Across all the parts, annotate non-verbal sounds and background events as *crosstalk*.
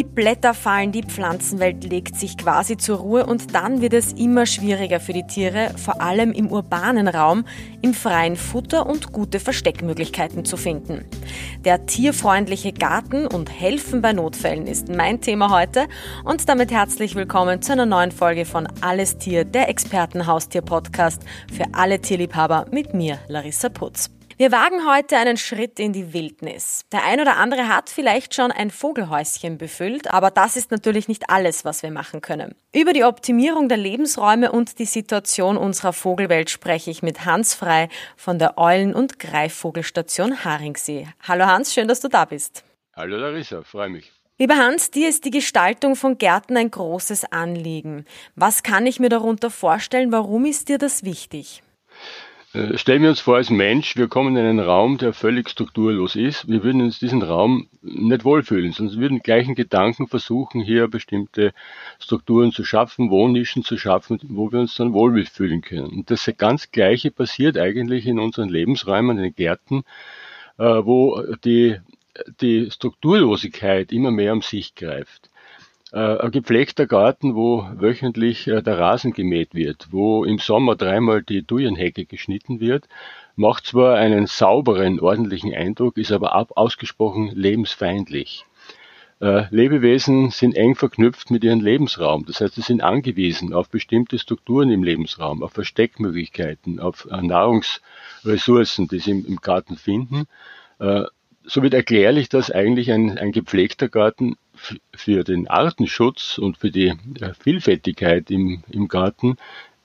Die Blätter fallen, die Pflanzenwelt legt sich quasi zur Ruhe und dann wird es immer schwieriger für die Tiere, vor allem im urbanen Raum, im freien Futter und gute Versteckmöglichkeiten zu finden. Der tierfreundliche Garten und Helfen bei Notfällen ist mein Thema heute und damit herzlich willkommen zu einer neuen Folge von Alles Tier, der Expertenhaustier-Podcast für alle Tierliebhaber mit mir, Larissa Putz. Wir wagen heute einen Schritt in die Wildnis. Der ein oder andere hat vielleicht schon ein Vogelhäuschen befüllt, aber das ist natürlich nicht alles, was wir machen können. Über die Optimierung der Lebensräume und die Situation unserer Vogelwelt spreche ich mit Hans Frei von der Eulen- und Greifvogelstation Haringsee. Hallo Hans, schön, dass du da bist. Hallo Larissa, freue mich. Lieber Hans, dir ist die Gestaltung von Gärten ein großes Anliegen. Was kann ich mir darunter vorstellen? Warum ist dir das wichtig? Äh, stellen wir uns vor, als Mensch, wir kommen in einen Raum, der völlig strukturlos ist. Wir würden uns diesen Raum nicht wohlfühlen, sondern wir würden gleichen Gedanken versuchen, hier bestimmte Strukturen zu schaffen, Wohnnischen zu schaffen, wo wir uns dann wohlfühlen können. Und das ganz Gleiche passiert eigentlich in unseren Lebensräumen, in den Gärten, äh, wo die, die Strukturlosigkeit immer mehr um sich greift. Äh, ein gepflegter Garten, wo wöchentlich äh, der Rasen gemäht wird, wo im Sommer dreimal die Thujenhecke geschnitten wird, macht zwar einen sauberen, ordentlichen Eindruck, ist aber ausgesprochen lebensfeindlich. Äh, Lebewesen sind eng verknüpft mit ihrem Lebensraum. Das heißt, sie sind angewiesen auf bestimmte Strukturen im Lebensraum, auf Versteckmöglichkeiten, auf Nahrungsressourcen, die sie im Garten finden. So wird erklärlich, dass eigentlich ein, ein gepflegter Garten für den Artenschutz und für die Vielfältigkeit im, im Garten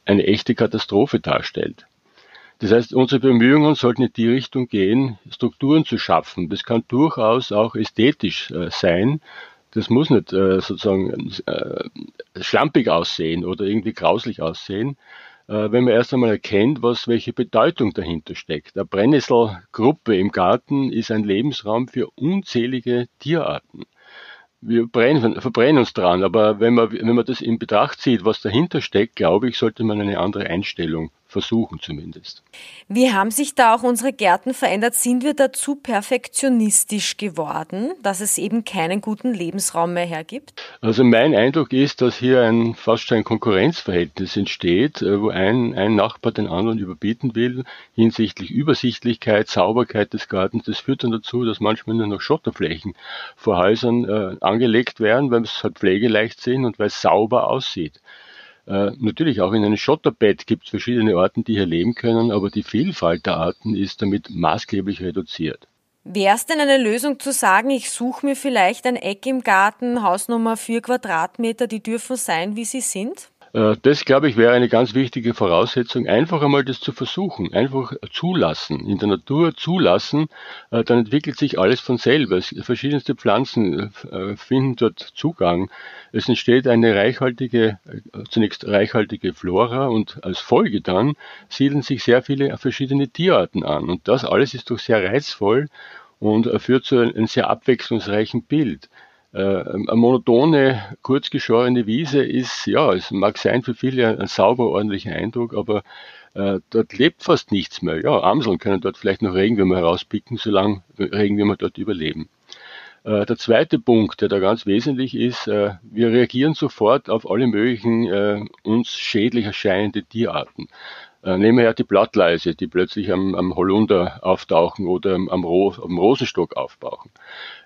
eine echte Katastrophe darstellt. Das heißt, unsere Bemühungen sollten in die Richtung gehen, Strukturen zu schaffen. Das kann durchaus auch ästhetisch äh, sein. Das muss nicht äh, sozusagen äh, schlampig aussehen oder irgendwie grauslich aussehen, äh, wenn man erst einmal erkennt, was, welche Bedeutung dahinter steckt. Eine Brennnesselgruppe im Garten ist ein Lebensraum für unzählige Tierarten wir brennen, verbrennen uns dran, aber wenn man, wenn man das in Betracht zieht, was dahinter steckt, glaube ich, sollte man eine andere Einstellung versuchen zumindest. Wie haben sich da auch unsere Gärten verändert? Sind wir dazu perfektionistisch geworden, dass es eben keinen guten Lebensraum mehr hergibt? Also mein Eindruck ist, dass hier ein fast ein Konkurrenzverhältnis entsteht, äh, wo ein, ein Nachbar den anderen überbieten will hinsichtlich Übersichtlichkeit, Sauberkeit des Gartens. Das führt dann dazu, dass manchmal nur noch Schotterflächen vor Häusern äh, angelegt werden, weil es halt pflegeleicht sind und weil es sauber aussieht. Äh, natürlich auch in einem Schotterbett gibt es verschiedene Arten, die hier leben können, aber die Vielfalt der Arten ist damit maßgeblich reduziert. Wäre es denn eine Lösung zu sagen, ich suche mir vielleicht ein Eck im Garten, Hausnummer 4 Quadratmeter, die dürfen sein, wie sie sind? Äh, das, glaube ich, wäre eine ganz wichtige Voraussetzung, einfach einmal das zu versuchen, einfach zulassen, in der Natur zulassen, äh, dann entwickelt sich alles von selber. Verschiedenste Pflanzen äh, finden dort Zugang. Es entsteht eine reichhaltige, zunächst reichhaltige Flora und als Folge dann siedeln sich sehr viele verschiedene Tierarten an. Und das alles ist doch sehr reizvoll und führt zu einem sehr abwechslungsreichen Bild. Äh, eine monotone, kurzgeschorene Wiese ist, ja, es mag sein für viele ein sauber, ordentlicher Eindruck, aber äh, dort lebt fast nichts mehr. Ja, Amseln können dort vielleicht noch Regenwürmer herauspicken, solange Regenwürmer dort überleben. Äh, der zweite Punkt, der da ganz wesentlich ist, äh, wir reagieren sofort auf alle möglichen äh, uns schädlich erscheinende Tierarten. Äh, nehmen wir her die Blattleise, die plötzlich am, am Holunder auftauchen oder am, Ro am Rosenstock auftauchen.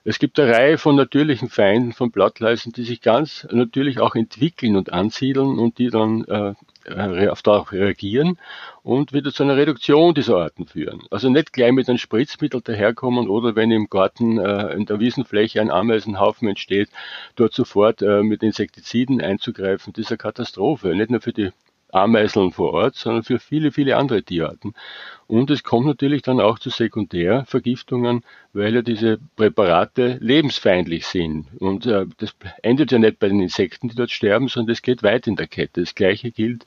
Es gibt eine Reihe von natürlichen Feinden von Blattleisen, die sich ganz natürlich auch entwickeln und ansiedeln und die dann äh, auf darauf reagieren und wieder zu einer Reduktion dieser Arten führen. Also nicht gleich mit einem Spritzmittel daherkommen oder wenn im Garten äh, in der Wiesenfläche ein Ameisenhaufen entsteht, dort sofort äh, mit Insektiziden einzugreifen, das ist eine Katastrophe. Nicht nur für die Ameiseln vor Ort, sondern für viele, viele andere Tierarten. Und es kommt natürlich dann auch zu Sekundärvergiftungen, weil ja diese Präparate lebensfeindlich sind. Und äh, das endet ja nicht bei den Insekten, die dort sterben, sondern es geht weit in der Kette. Das gleiche gilt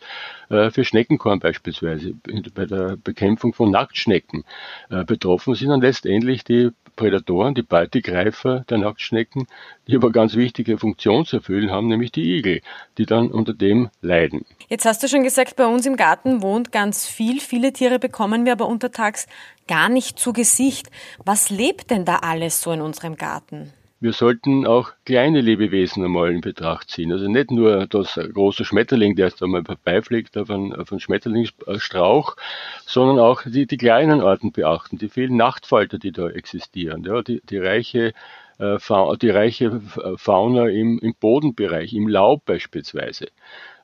äh, für Schneckenkorn beispielsweise. Bei der Bekämpfung von Nacktschnecken äh, betroffen sind dann letztendlich die Prädatoren, die Beutegreifer der Nacktschnecken, die aber ganz wichtige Funktion zu erfüllen haben, nämlich die Igel, die dann unter dem leiden. Jetzt hast du schon gesagt, bei uns im Garten wohnt ganz viel. Viele Tiere bekommen wir aber untertags gar nicht zu Gesicht. Was lebt denn da alles so in unserem Garten? wir sollten auch kleine Lebewesen einmal in Betracht ziehen. Also nicht nur das große Schmetterling, der jetzt einmal vorbeifliegt auf einen, auf einen Schmetterlingsstrauch, sondern auch die, die kleinen Arten beachten, die vielen Nachtfalter, die da existieren, ja, die, die reiche äh, die reiche Fauna im, im Bodenbereich, im Laub beispielsweise.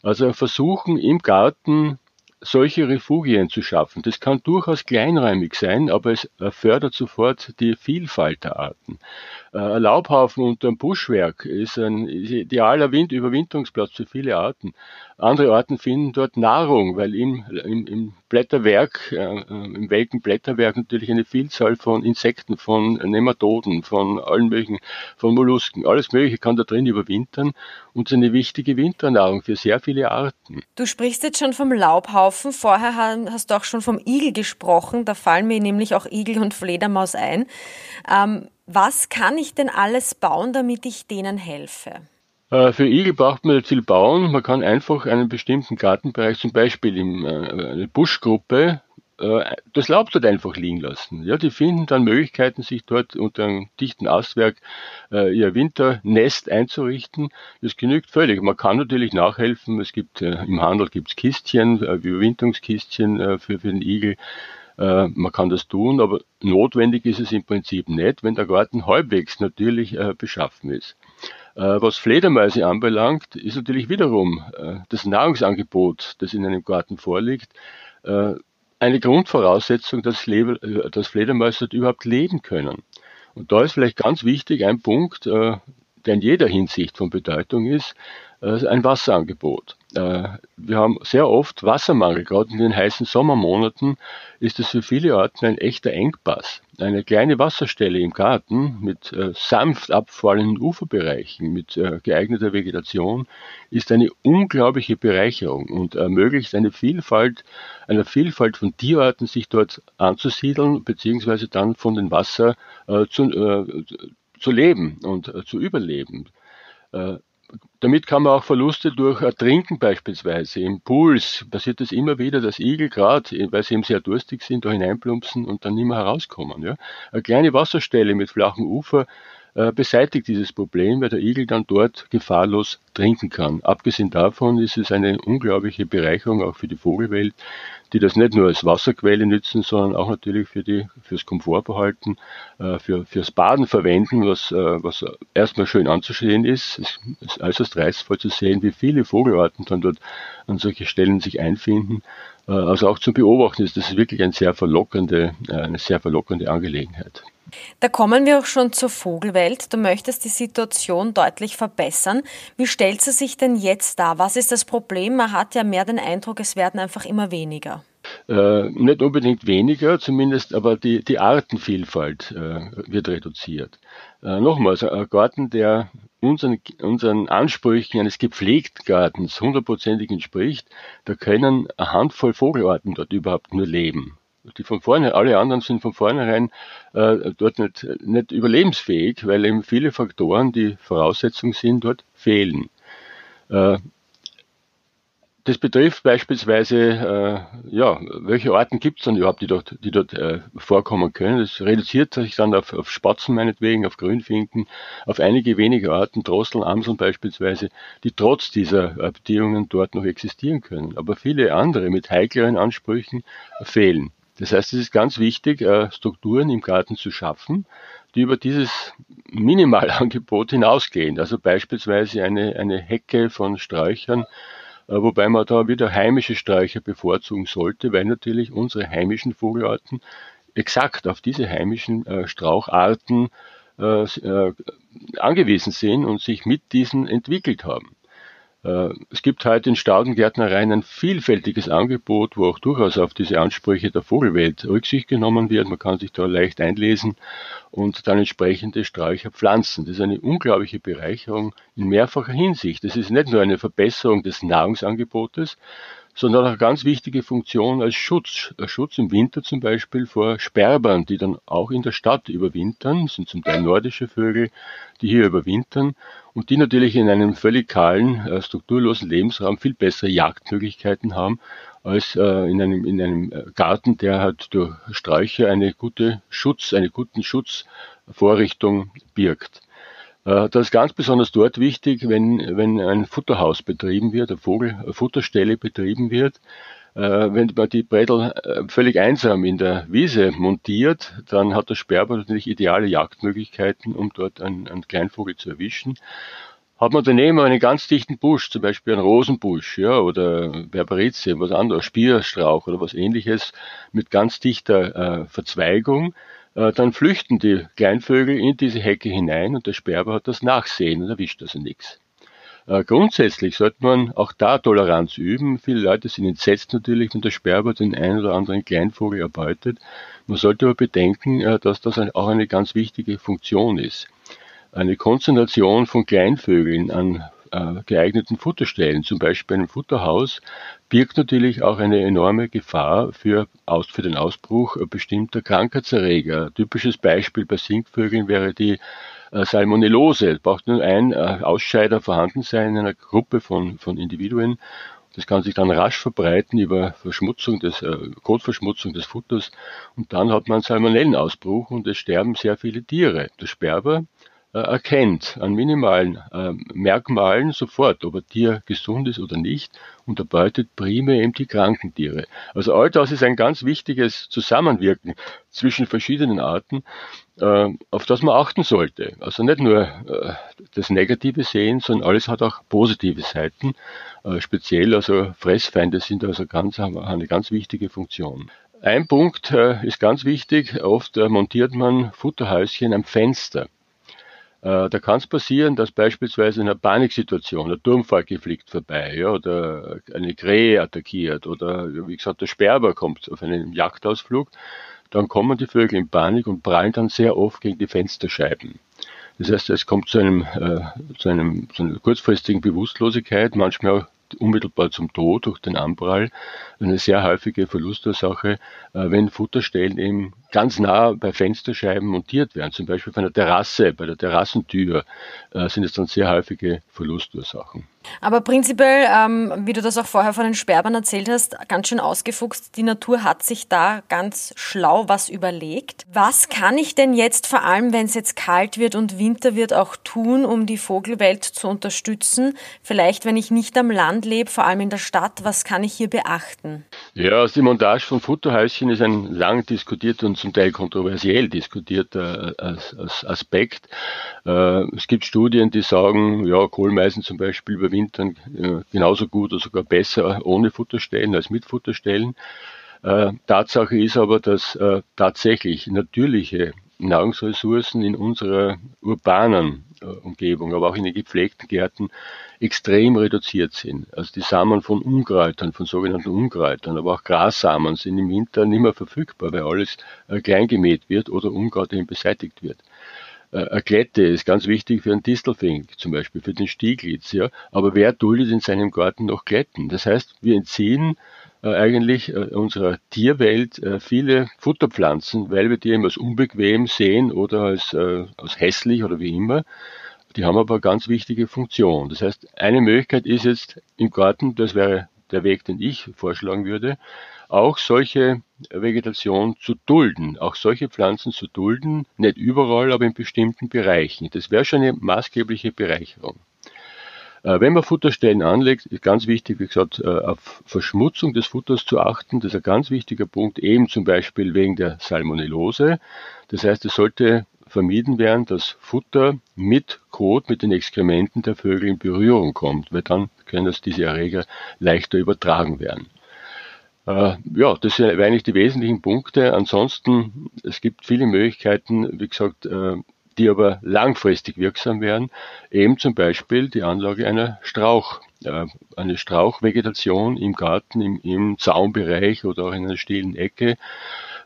Also versuchen im Garten solche Refugien zu schaffen. Das kann durchaus kleinräumig sein, aber es fördert sofort die Vielfalt der Arten. Äh, ein Laubhaufen unter einem Buschwerk ist ein idealer Wind Überwinterungsplatz für viele Arten. Andere Arten finden dort Nahrung, weil im, im, im Blätterwerk, äh, im welken Blätterwerk natürlich eine Vielzahl von Insekten, von Nematoden, von allen möglichen, von Mollusken, alles Mögliche kann da drin überwintern und ist eine wichtige Winternahrung für sehr viele Arten. Du sprichst jetzt schon vom Laubhaufen. Vorher hast du auch schon vom Igel gesprochen. Da fallen mir nämlich auch Igel und Fledermaus ein. Ähm, was kann ich denn alles bauen, damit ich denen helfe? Äh, für Igel braucht man viel bauen. Man kann einfach einen bestimmten Gartenbereich, zum Beispiel in äh, eine Buschgruppe, äh, das Laub dort einfach liegen lassen. Ja, die finden dann Möglichkeiten, sich dort unter einem dichten Astwerk ihr Winternest einzurichten. Das genügt völlig. Man kann natürlich nachhelfen. Es gibt im Handel gibt's Kistchen, Überwinterungskistchen für, für den Igel. Man kann das tun, aber notwendig ist es im Prinzip nicht, wenn der Garten halbwegs natürlich beschaffen ist. Äh, was Fledermäuse anbelangt, ist natürlich wiederum das Nahrungsangebot, das in einem Garten vorliegt, eine Grundvoraussetzung, dass, dass Fledermäuse dort überhaupt leben können. Und da ist vielleicht ganz wichtig ein Punkt, der in jeder Hinsicht von Bedeutung ist, ein Wasserangebot. Äh, wir haben sehr oft Wassermangel, gerade in den heißen Sommermonaten ist es für viele Orten ein echter Engpass. Eine kleine Wasserstelle im Garten mit äh, sanft abfallenden Uferbereichen, mit äh, geeigneter Vegetation, ist eine unglaubliche Bereicherung und ermöglicht eine Vielfalt, einer Vielfalt von Tierarten, sich dort anzusiedeln, beziehungsweise dann von dem Wasser zu, zu leben und zu überleben. Damit kann man auch Verluste durch Ertrinken beispielsweise. Im Pools passiert es immer wieder, dass Igel gerade, weil sie eben sehr durstig sind, da hineinplumpsen und dann nicht mehr herauskommen. Ja. Eine kleine Wasserstelle mit flachem Ufer äh, beseitigt dieses Problem, weil der Igel dann dort gefahrlos trinken kann. Abgesehen davon ist es eine unglaubliche Bereicherung auch für die Vogelwelt, die das nicht nur als Wasserquelle nützen, sondern auch natürlich für die, fürs Komfortbehalten, äh, für, fürs Baden verwenden, was, äh, was erstmal schön anzusehen ist. Es ist äußerst reizvoll zu sehen, wie viele Vogelarten dann dort an solche Stellen sich einfinden. Also auch zum Beobachten ist das wirklich eine sehr verlockende, eine sehr verlockende Angelegenheit. Da kommen wir auch schon zur Vogelwelt. Du möchtest die Situation deutlich verbessern. Wie stellt sie sich denn jetzt dar? Was ist das Problem? Man hat ja mehr den Eindruck, es werden einfach immer weniger. Äh, nicht unbedingt weniger, zumindest, aber die, die Artenvielfalt äh, wird reduziert. Äh, nochmals, ein Garten, der unseren, unseren Ansprüchen eines gepflegten Gartens hundertprozentig entspricht, da können eine Handvoll Vogelarten dort überhaupt nur leben die von vornherein, alle anderen sind von vornherein äh, dort nicht, nicht überlebensfähig, weil eben viele Faktoren, die Voraussetzung sind, dort fehlen. Äh, das betrifft beispielsweise, äh, ja, welche Arten gibt es dann überhaupt, die dort, die dort äh, vorkommen können. Das reduziert sich dann auf, auf Spatzen meinetwegen, auf Grünfinken, auf einige wenige Arten, Drosseln, Amseln beispielsweise, die trotz dieser Bedingungen dort noch existieren können. Aber viele andere mit heikleren Ansprüchen fehlen. Das heißt, es ist ganz wichtig, äh, Strukturen im Garten zu schaffen, die über dieses Minimalangebot *laughs* hinausgehen. Also beispielsweise eine, eine Hecke von Sträuchern, äh, wobei man da wieder heimische Sträucher bevorzugen sollte, weil natürlich unsere heimischen Vogelarten exakt auf diese heimischen äh, Straucharten angewiesen sind und sich mit diesen entwickelt haben. Äh, es gibt heute in Staudengärtnereien ein vielfältiges Angebot, wo auch durchaus auf diese Ansprüche der Vogelwelt Rücksicht genommen wird. Man kann sich da leicht einlesen und dann entsprechende Sträucher pflanzen. Das ist eine unglaubliche Bereicherung in mehrfacher Hinsicht. Das ist nicht nur eine Verbesserung des Nahrungsangebotes, sondern auch eine ganz wichtige Funktion als Schutz. Schutz im Winter zum Beispiel vor Sperbern, die dann auch in der Stadt überwintern, das sind zum Teil nordische Vögel, die hier überwintern und die natürlich in einem völlig kahlen, äh, strukturlosen Lebensraum viel bessere Jagdmöglichkeiten haben als äh, in einem, in einem äh, Garten, der halt durch Sträucher eine gute Schutz, eine guten Schutzvorrichtung birgt. Äh, das ist ganz besonders dort wichtig, wenn, wenn ein Futterhaus betrieben wird, eine Vogelfutterstelle betrieben wird. Äh, wenn man die Brettel äh, völlig einsam in der Wiese montiert, dann hat der Sperber natürlich ideale Jagdmöglichkeiten, um dort einen, einen Kleinvogel zu erwischen. Hat man daneben einen ganz dichten Busch, zum Beispiel einen Rosenbusch, ja, oder Berberize, was anderes, Spierstrauch oder was ähnliches, mit ganz dichter äh, Verzweigung, dann flüchten die Kleinvögel in diese Hecke hinein und der Sperber hat das Nachsehen und erwischt also nichts. Äh, grundsätzlich sollte man auch da Toleranz üben. Viele Leute sind entsetzt natürlich, wenn der Sperber den einen oder anderen Kleinvogel erbeutet. Man sollte aber bedenken, äh, dass das auch eine ganz wichtige Funktion ist. Eine Konzentration von Kleinvögeln an äh, geeigneten Futterstellen, zum Beispiel einem Futterhaus, birgt natürlich auch eine enorme Gefahr für, aus, für den Ausbruch bestimmter Krankheitserreger. typisches Beispiel bei Singvögeln wäre die äh, Salmonellose. Es braucht nur ein äh, Ausscheider vorhanden sein in einer Gruppe von, von Individuen. Das kann sich dann rasch verbreiten über Verschmutzung des, äh, Kotverschmutzung des Futters und dann hat man Salmonellenausbruch und es sterben sehr viele Tiere. Der Sperber erkennt an minimalen äh, Merkmalen sofort, ob ein Tier gesund ist oder nicht und erbeutet primär eben die kranken Tiere. Also all das ist ein ganz wichtiges Zusammenwirken zwischen verschiedenen Arten, äh, auf das man achten sollte. Also nicht nur äh, das Negative sehen, sondern alles hat auch positive Seiten. Äh, speziell also Fressfeinde sind also ganz, haben eine ganz wichtige Funktion. Ein Punkt äh, ist ganz wichtig. Oft montiert man Futterhäuschen am Fenster. Äh, da kann es passieren, dass beispielsweise in einer Paniksituation der Turmfalke fliegt vorbei ja, oder eine Krähe attackiert oder wie gesagt der Sperber kommt auf einen Jagdausflug, dann kommen die Vögel in Panik und prallen dann sehr oft gegen die Fensterscheiben. Das heißt, es kommt zu, einem, äh, zu, einem, zu einer kurzfristigen Bewusstlosigkeit, manchmal unmittelbar zum Tod durch den Anprall eine sehr häufige Verlustursache, äh, wenn Futterstellen eben ganz nah bei Fensterscheiben montiert werden. Zum Beispiel von der Terrasse, bei der Terrassentür äh, sind es dann sehr häufige Verlustursachen. Aber prinzipiell, ähm, wie du das auch vorher von den Sperrbern erzählt hast, ganz schön ausgefuchst. Die Natur hat sich da ganz schlau was überlegt. Was kann ich denn jetzt, vor allem wenn es jetzt kalt wird und Winter wird, auch tun, um die Vogelwelt zu unterstützen? Vielleicht, wenn ich nicht am Land lebe, vor allem in der Stadt, was kann ich hier beachten? Ja, die Montage von Futterhäuschen ist ein lang diskutierter und zum Teil kontroversiell diskutierter äh, Aspekt. Äh, es gibt Studien, die sagen, ja, Kohlmeisen zum Beispiel überwintern äh, genauso gut oder sogar besser ohne Futterstellen als mit Futterstellen. Tatsache ist aber, dass tatsächlich natürliche Nahrungsressourcen in unserer urbanen Umgebung, aber auch in den gepflegten Gärten extrem reduziert sind. Also die Samen von Unkräutern, von sogenannten Unkräutern, aber auch Grassamen sind im Winter nicht mehr verfügbar, weil alles äh, klein gemäht wird oder Unkraut eben beseitigt wird. Äh, eine Klette ist ganz wichtig für einen Distelfink, zum Beispiel für den Stieglitz, ja. Aber wer duldet in seinem Garten noch Kletten? Das heißt, wir entziehen äh, eigentlich äh, unserer Tierwelt äh, viele Futterpflanzen, weil wir die eben als unbequem sehen oder als, äh, als hässlich oder wie immer. Die haben aber eine ganz wichtige Funktion. Das heißt, eine Möglichkeit ist jetzt im Garten, das wäre der Weg, den ich vorschlagen würde, auch solche Vegetation zu dulden, auch solche Pflanzen zu dulden, nicht überall, aber in bestimmten Bereichen. Das wäre schon eine maßgebliche Bereicherung. Äh, wenn man Futterstellen anlegt, ist ganz wichtig, wie gesagt, äh, auf Verschmutzung des Futters zu achten. Das ist ein ganz wichtiger Punkt, eben zum Beispiel wegen der Salmonellose. Das heißt, es sollte vermieden werden, dass Futter mit Kot, mit den Exkrementen der Vögel in Berührung kommt, weil dann können das diese Erreger leichter übertragen werden. Äh, ja, das sind eigentlich die wesentlichen Punkte. Ansonsten, es gibt viele Möglichkeiten, wie gesagt, äh, die aber langfristig wirksam werden, eben zum Beispiel die Anlage einer Strauch, äh, eine Strauchvegetation im Garten, im, im Zaunbereich oder auch in einer stillen Ecke.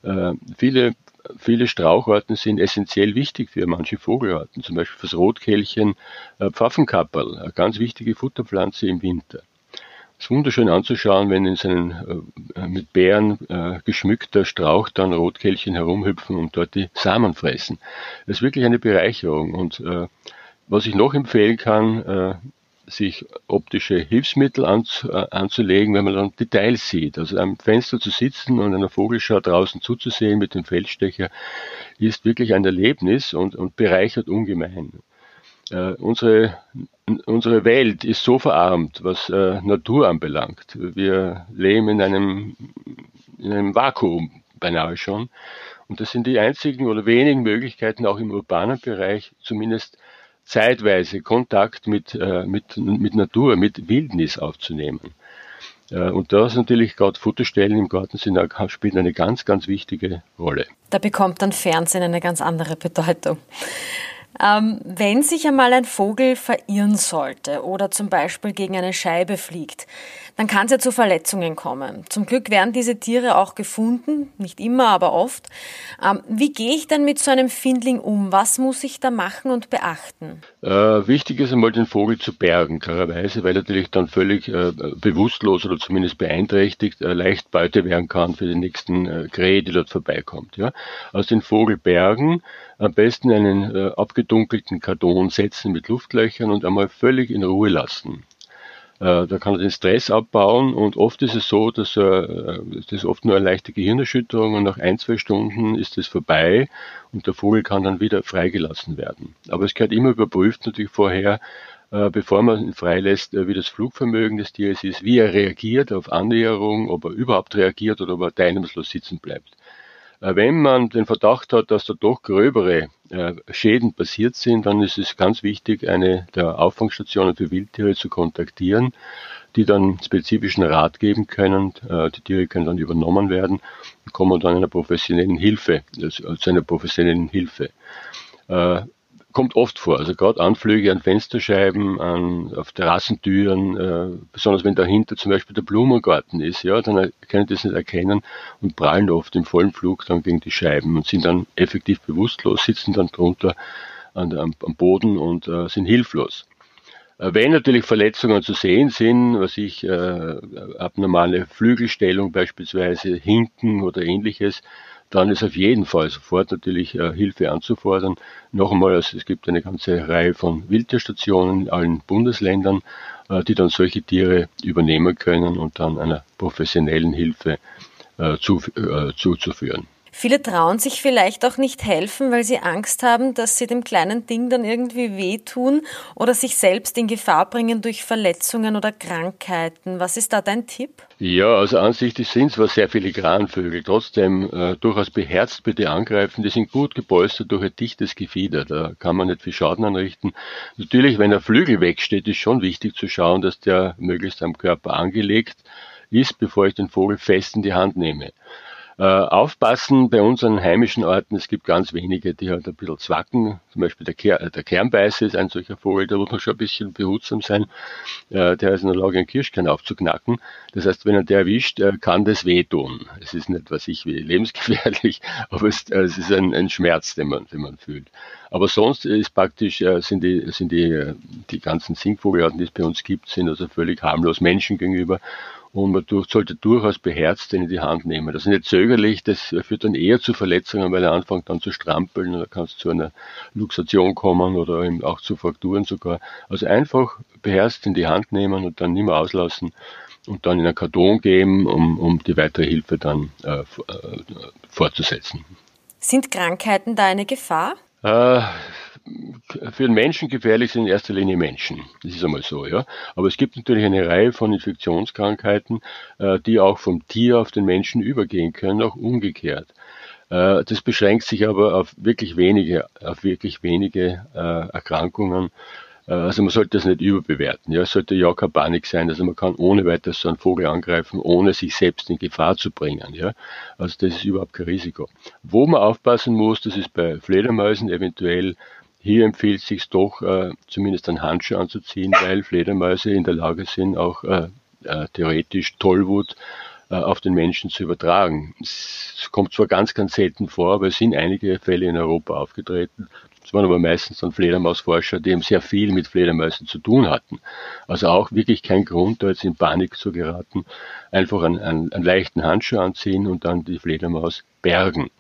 Äh, viele viele Straucharten sind essentiell wichtig für manche Vogelarten, zum Beispiel fürs Rotkehlchen äh, Pfaffenkapperl, eine ganz wichtige Futterpflanze im Winter. Es ist wunderschön anzuschauen, wenn in seinen äh, mit Beeren äh, geschmückter Strauch dann Rotkehlchen herumhüpfen und dort die Samen fressen. Das ist wirklich eine Bereicherung. Und äh, was ich noch empfehlen kann, äh, sich optische Hilfsmittel anz, äh, anzulegen, wenn man dann Details sieht. Also am Fenster zu sitzen und einer Vogelschau draußen zuzusehen mit dem Feldstecher ist wirklich ein Erlebnis und, und bereichert ungemein. Äh, unsere, unsere Welt ist so verarmt, was äh, Natur anbelangt. Wir leben in einem, in einem Vakuum beinahe schon. Und das sind die einzigen oder wenigen Möglichkeiten, auch im urbanen Bereich zumindest zeitweise Kontakt mit, äh, mit, mit Natur, mit Wildnis aufzunehmen. Äh, und da ist natürlich gerade Futterstellen im Garten sind, spielen eine ganz, ganz wichtige Rolle. Da bekommt dann Fernsehen eine ganz andere Bedeutung. Ähm, wenn sich einmal ein Vogel verirren sollte oder zum Beispiel gegen eine Scheibe fliegt, dann kann es ja zu Verletzungen kommen. Zum Glück werden diese Tiere auch gefunden, nicht immer, aber oft. Ähm, wie gehe ich dann mit so einem Findling um? Was muss ich da machen und beachten? Äh, wichtig ist einmal den Vogel zu bergen, klarerweise, weil er natürlich dann völlig äh, bewusstlos oder zumindest beeinträchtigt äh, leicht Beute werden kann für den nächsten äh, Krähe, die dort vorbeikommt. Ja? Also den Vogel bergen, am besten einen äh, abgedunkelten Karton setzen mit Luftlöchern und einmal völlig in Ruhe lassen. Äh, da kann er den Stress abbauen und oft ist es so, dass er, äh, das ist oft nur eine leichte Gehirnerschütterung und nach ein, zwei Stunden ist es vorbei und der Vogel kann dann wieder freigelassen werden. Aber es gehört immer überprüft natürlich vorher, äh, bevor man ihn freilässt, wie das Flugvermögen des Tieres ist, wie er reagiert auf Annäherung, ob er überhaupt reagiert oder ob er teilnahmslos sitzen bleibt. Äh, wenn man den Verdacht hat, dass da doch gröbere äh, Schäden passiert sind, dann ist es ganz wichtig, eine der Auffangstationen für Wildtiere zu kontaktieren, die dann spezifischen Rat geben können. Äh, die Tiere können dann übernommen werden und kommen dann einer professionellen Hilfe, zu einer professionellen Hilfe kommt oft vor. Also gerade Anflüge an Fensterscheiben, an, auf Terrassentüren, äh, besonders wenn dahinter zum Beispiel der Blumengarten ist, ja, dann können die das nicht erkennen und prallen oft im vollen Flug dann gegen die Scheiben und sind dann effektiv bewusstlos, sitzen dann drunter an, am, am Boden und äh, sind hilflos. Äh, wenn natürlich Verletzungen zu sehen sind, was ich äh, abnormale Flügelstellung beispielsweise, Hinken oder ähnliches, dann ist auf jeden Fall sofort natürlich äh, Hilfe anzufordern. Noch einmal, also es gibt eine ganze Reihe von Wildtierstationen in allen Bundesländern, äh, die dann solche Tiere übernehmen können und dann einer professionellen Hilfe äh, zu, äh, zuzuführen. Viele trauen sich vielleicht auch nicht helfen, weil sie Angst haben, dass sie dem kleinen Ding dann irgendwie wehtun oder sich selbst in Gefahr bringen durch Verletzungen oder Krankheiten. Was ist da dein Tipp? Ja, also ansichtlich sind zwar sehr viele Granvögel, trotzdem äh, durchaus beherzt bitte angreifen. Die sind gut gepolstert durch ein dichtes Gefieder. Da kann man nicht viel Schaden anrichten. Natürlich, wenn der Flügel wegsteht, ist schon wichtig zu schauen, dass der möglichst am Körper angelegt ist, bevor ich den Vogel fest in die Hand nehme. Äh, aufpassen bei unseren heimischen Orten, es gibt ganz wenige, die halt ein bisschen zwacken. Zum Beispiel der, Ker der Kernbeißer ist ein solcher Vogel, da muss man schon ein bisschen behutsam sein. Äh, der ist in der Lage, einen Kirschkern aufzuknacken. Das heißt, wenn er der erwischt, äh, kann das wehtun. Es ist nicht, was ich wie *laughs* lebensgefährlich, aber es, äh, es ist ein, ein, Schmerz, den man, den man fühlt. Aber sonst ist praktisch, äh, sind die, sind die, äh, die ganzen Singvogelarten, die es bei uns gibt, sind also völlig harmlos Menschen gegenüber und man durch, sollte durchaus beherzt den in die Hand nehmen. Das ist nicht zögerlich, das führt dann eher zu Verletzungen, weil er anfängt dann zu strampeln oder kann es zu einer Luxation kommen oder eben auch zu Frakturen sogar. Also einfach beherzt in die Hand nehmen und dann nicht mehr auslassen und dann in einen Karton geben, um, um die weitere Hilfe dann äh, äh fortzusetzen. Sind Krankheiten da eine Gefahr? Äh, für den Menschen gefährlich sind in erster Linie Menschen. Das ist einmal so, ja. Aber es gibt natürlich eine Reihe von Infektionskrankheiten, äh, die auch vom Tier auf den Menschen übergehen können, auch umgekehrt. Äh, das beschränkt sich aber auf wirklich wenige, auf wirklich wenige äh, Erkrankungen. Also man sollte das nicht überbewerten. Ja, es sollte ja keine Panik sein. Also man kann ohne weiteres so einen Vogel angreifen, ohne sich selbst in Gefahr zu bringen. Ja, also das ist überhaupt kein Risiko. Wo man aufpassen muss, das ist bei Fledermäusen eventuell hier empfiehlt es sich doch, äh, zumindest einen Handschuh anzuziehen, weil Fledermäuse in der Lage sind, auch äh, äh, theoretisch Tollwut äh, auf den Menschen zu übertragen. Es kommt zwar ganz, ganz selten vor, aber es sind einige Fälle in Europa aufgetreten. Es waren aber meistens dann Fledermausforscher, die eben sehr viel mit Fledermäusen zu tun hatten. Also auch wirklich kein Grund, da jetzt in Panik zu geraten. Einfach einen, einen, einen leichten Handschuh anziehen und dann die Fledermaus bergen.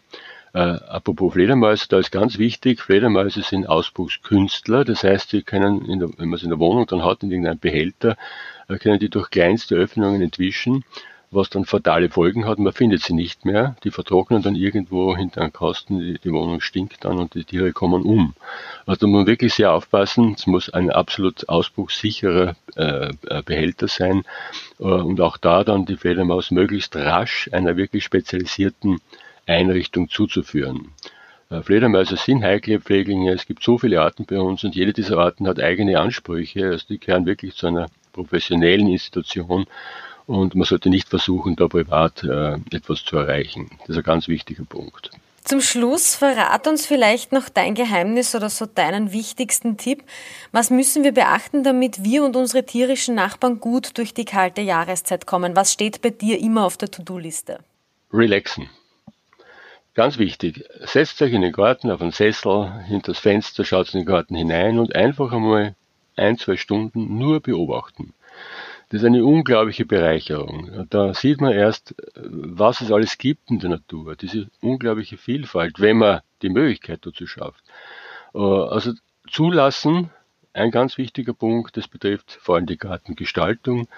Äh, apropos Fledermäuse, da ist ganz wichtig, Fledermäuse sind Ausbruchskünstler, das heißt, sie können, der, wenn man sie in der Wohnung dann hat, in irgendeinem Behälter, äh, können die durch kleinste Öffnungen entwischen was dann fatale Folgen hat. Man findet sie nicht mehr. Die vertrocknen dann irgendwo hinter einem Kasten, die, die Wohnung stinkt dann und die Tiere kommen um. Also da muss man wirklich sehr aufpassen. Es muss ein absolut ausbruchssicherer äh, äh, Behälter sein äh, und auch da dann die Fledermaus möglichst rasch einer wirklich spezialisierten Einrichtung zuzuführen. Äh, Fledermäuse sind heikle Pfleglinge. Es gibt so viele Arten bei uns und jede dieser Arten hat eigene Ansprüche. Also die gehören wirklich zu einer professionellen Institution und man sollte nicht versuchen, da privat äh, etwas zu erreichen. Das ist ein ganz wichtiger Punkt. Zum Schluss verrat uns vielleicht noch dein Geheimnis oder so deinen wichtigsten Tipp. Was müssen wir beachten, damit wir und unsere tierischen Nachbarn gut durch die kalte Jahreszeit kommen? Was steht bei dir immer auf der To-Do-Liste? Relaxen. Ganz wichtig, setzt euch in den Garten auf einen Sessel, hinter das Fenster, schaut in den Garten hinein und einfach einmal ein, zwei Stunden nur beobachten. Das ist eine unglaubliche Bereicherung. Da sieht man erst, was es alles gibt in der Natur, diese unglaubliche Vielfalt, wenn man die Möglichkeit dazu schafft. Äh, also zulassen, ein ganz wichtiger Punkt, das betrifft vor allem die Gartengestaltung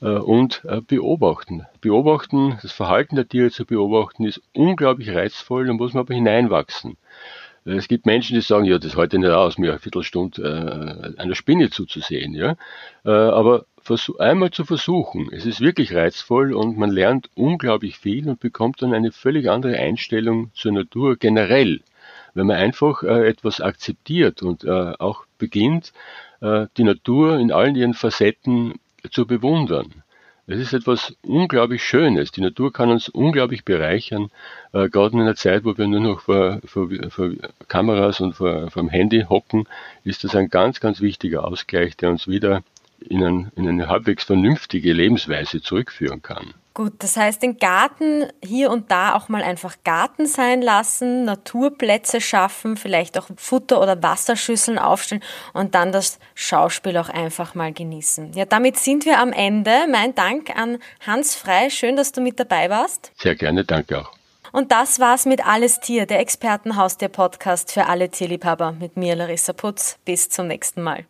äh, und äh, beobachten. Beobachten, das Verhalten der Tiere zu beobachten, ist unglaublich reizvoll, da muss man aber hineinwachsen. Es gibt Menschen, die sagen, ja, das ich nicht aus, mir eine Viertelstunde äh, einer Spinne zuzusehen. Ja? Äh, aber einmal zu versuchen, es ist wirklich reizvoll und man lernt unglaublich viel und bekommt dann eine völlig andere Einstellung zur Natur generell, wenn man einfach äh, etwas akzeptiert und äh, auch beginnt, äh, die Natur in allen ihren Facetten zu bewundern. Es ist etwas unglaublich Schönes. Die Natur kann uns unglaublich bereichern, äh, gerade in einer Zeit, wo wir nur noch vor, vor, vor Kameras und vor, vor dem Handy hocken, ist das ein ganz, ganz wichtiger Ausgleich, der uns wieder in, ein, in eine halbwegs vernünftige Lebensweise zurückführen kann. Gut, das heißt, den Garten hier und da auch mal einfach Garten sein lassen, Naturplätze schaffen, vielleicht auch Futter- oder Wasserschüsseln aufstellen und dann das Schauspiel auch einfach mal genießen. Ja, damit sind wir am Ende. Mein Dank an Hans Frei. Schön, dass du mit dabei warst. Sehr gerne, danke auch. Und das war's mit Alles Tier, der Expertenhaustier-Podcast für alle Tierliebhaber mit mir, Larissa Putz. Bis zum nächsten Mal.